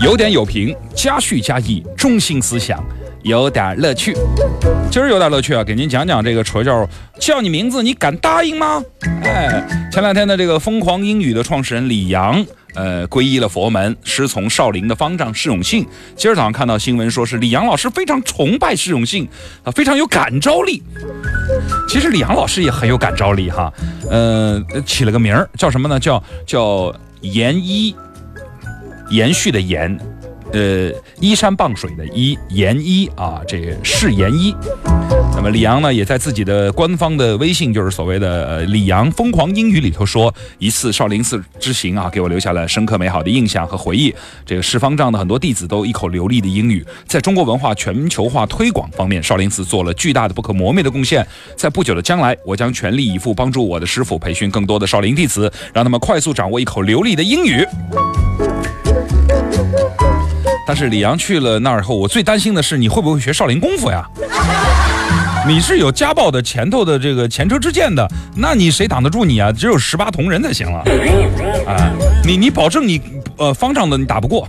有点有评，加叙加意，中心思想，有点乐趣。今儿有点乐趣啊，给您讲讲这个词叫叫你名字，你敢答应吗？哎，前两天的这个疯狂英语的创始人李阳。呃，皈依了佛门，师从少林的方丈释永信。今儿早上看到新闻，说是李阳老师非常崇拜释永信，啊，非常有感召力。其实李阳老师也很有感召力哈，呃，起了个名儿叫什么呢？叫叫严一，延续的延。呃，依山傍水的依延一啊，这个是严一。那么李阳呢，也在自己的官方的微信，就是所谓的呃李阳疯狂英语里头说，一次少林寺之行啊，给我留下了深刻美好的印象和回忆。这个释方丈的很多弟子都一口流利的英语，在中国文化全球化推广方面，少林寺做了巨大的不可磨灭的贡献。在不久的将来，我将全力以赴帮助我的师傅培训更多的少林弟子，让他们快速掌握一口流利的英语。但是李阳去了那儿以后，我最担心的是你会不会学少林功夫呀？你是有家暴的前头的这个前车之鉴的，那你谁挡得住你啊？只有十八铜人才行了。啊，你你保证你呃方丈的你打不过。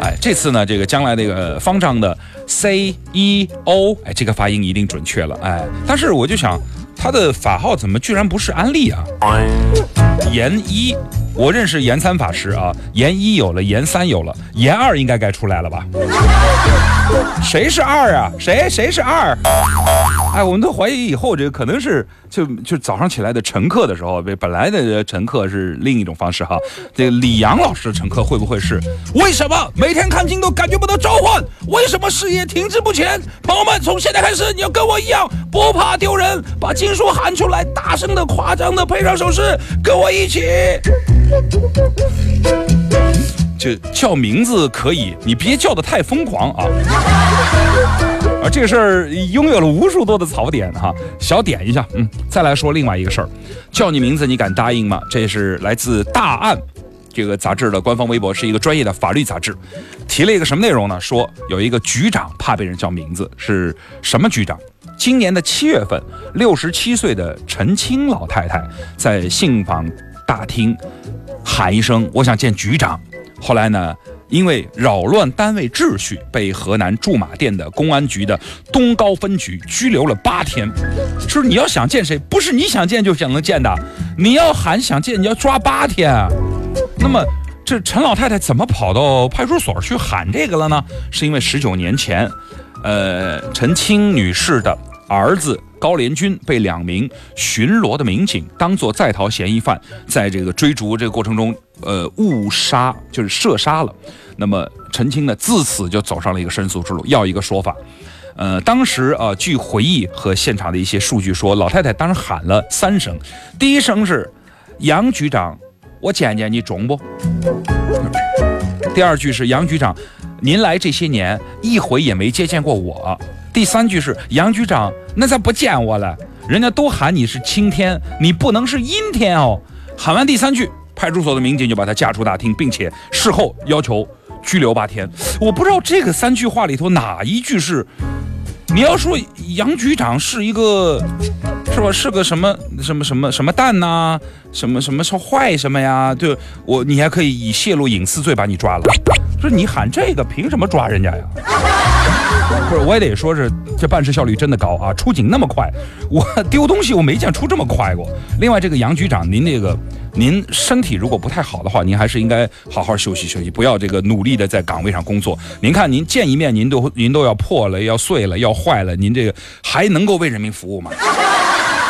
哎，这次呢，这个将来那个方丈的 C E O，哎，这个发音一定准确了。哎，但是我就想，他的法号怎么居然不是安利啊？严一。我认识严三法师啊，严一有了，严三有了，严二应该该出来了吧？谁是二啊？谁谁是二？哎，我们都怀疑以后这个可能是就就早上起来的乘客的时候，被本来的乘客是另一种方式哈。这个李阳老师的乘客会不会是？为什么每天看经都感觉不到召唤？为什么事业停滞不前？朋友们，从现在开始你要跟我一样，不怕丢人，把经书喊出来，大声的、夸张的配上手势，跟我一起。叫名字可以，你别叫的太疯狂啊！啊，这个事儿拥有了无数多的槽点哈，小点一下，嗯，再来说另外一个事儿，叫你名字你敢答应吗？这是来自《大案》这个杂志的官方微博，是一个专业的法律杂志，提了一个什么内容呢？说有一个局长怕被人叫名字，是什么局长？今年的七月份，六十七岁的陈青老太太在信访大厅。喊一声，我想见局长。后来呢，因为扰乱单位秩序，被河南驻马店的公安局的东高分局拘留了八天。是你要想见谁，不是你想见就想能见的，你要喊想见，你要抓八天。那么，这陈老太太怎么跑到派出所去喊这个了呢？是因为十九年前，呃，陈青女士的。儿子高连军被两名巡逻的民警当作在逃嫌疑犯，在这个追逐这个过程中，呃，误杀就是射杀了。那么陈青呢，自此就走上了一个申诉之路，要一个说法。呃，当时啊，据回忆和现场的一些数据说，老太太当时喊了三声，第一声是杨局长，我见见你中不？第二句是杨局长，您来这些年一回也没接见过我。第三句是杨局长，那咋不见我了？人家都喊你是晴天，你不能是阴天哦。喊完第三句，派出所的民警就把他架出大厅，并且事后要求拘留八天。我不知道这个三句话里头哪一句是，你要说杨局长是一个，是吧？是个什么什么什么什么蛋呐？什么什么是坏什么呀？对我，你还可以以泄露隐私罪把你抓了。说你喊这个，凭什么抓人家呀？不是，我也得说是这办事效率真的高啊，出警那么快，我丢东西我没见出这么快过。另外，这个杨局长，您这个您身体如果不太好的话，您还是应该好好休息休息，不要这个努力的在岗位上工作。您看，您见一面，您都您都要破了，要碎了，要坏了，您这个还能够为人民服务吗？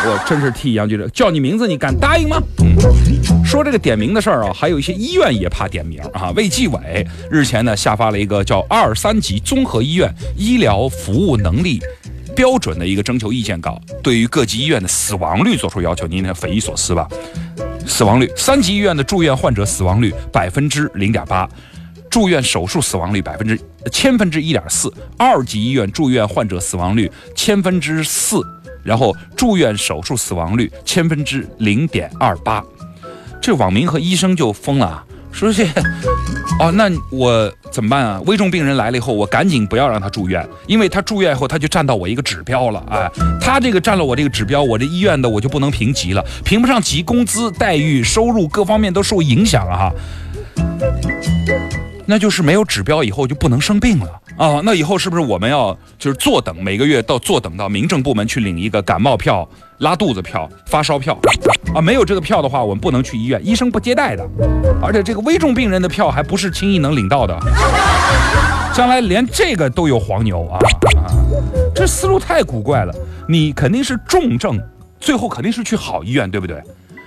我真是替杨局长叫你名字，你敢答应吗？嗯，说这个点名的事儿啊，还有一些医院也怕点名啊。卫计委日前呢下发了一个叫“二三级综合医院医疗服务能力标准”的一个征求意见稿，对于各级医院的死亡率做出要求。您看匪夷所思吧？死亡率，三级医院的住院患者死亡率百分之零点八，住院手术死亡率百分之千分之一点四，二级医院住院患者死亡率千分之四。然后住院手术死亡率千分之零点二八，这网民和医生就疯了，说这，哦，那我怎么办啊？危重病人来了以后，我赶紧不要让他住院，因为他住院以后他就占到我一个指标了，哎，他这个占了我这个指标，我这医院的我就不能评级了，评不上级，工资待遇、收入各方面都受影响啊。那就是没有指标以后就不能生病了啊。那以后是不是我们要就是坐等每个月到坐等到民政部门去领一个感冒票、拉肚子票、发烧票啊？没有这个票的话，我们不能去医院，医生不接待的。而且这个危重病人的票还不是轻易能领到的，将来连这个都有黄牛啊啊！这思路太古怪了。你肯定是重症，最后肯定是去好医院，对不对？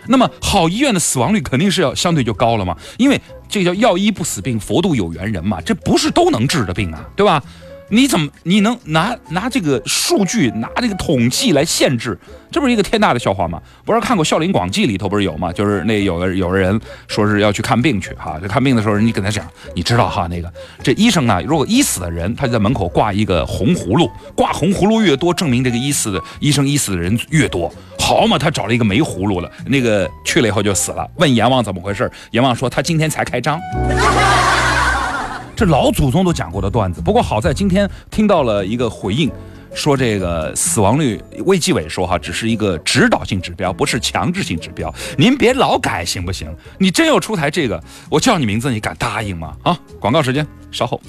那么好医院的死亡率肯定是要相对就高了嘛，因为这叫药医不死病，佛度有缘人嘛，这不是都能治的病啊，对吧？你怎么你能拿拿这个数据拿这个统计来限制？这不是一个天大的笑话吗？不是看过《孝陵广记》里头不是有吗？就是那有的有的人说是要去看病去哈，就看病的时候，你跟他讲，你知道哈那个这医生呢，如果医死的人，他就在门口挂一个红葫芦，挂红葫芦越多，证明这个医死的医生医死的人越多。好嘛，他找了一个没葫芦了，那个去了以后就死了。问阎王怎么回事？阎王说他今天才开张。这老祖宗都讲过的段子，不过好在今天听到了一个回应，说这个死亡率，卫计委说哈，只是一个指导性指标，不是强制性指标。您别老改行不行？你真要出台这个，我叫你名字，你敢答应吗？啊，广告时间，稍后。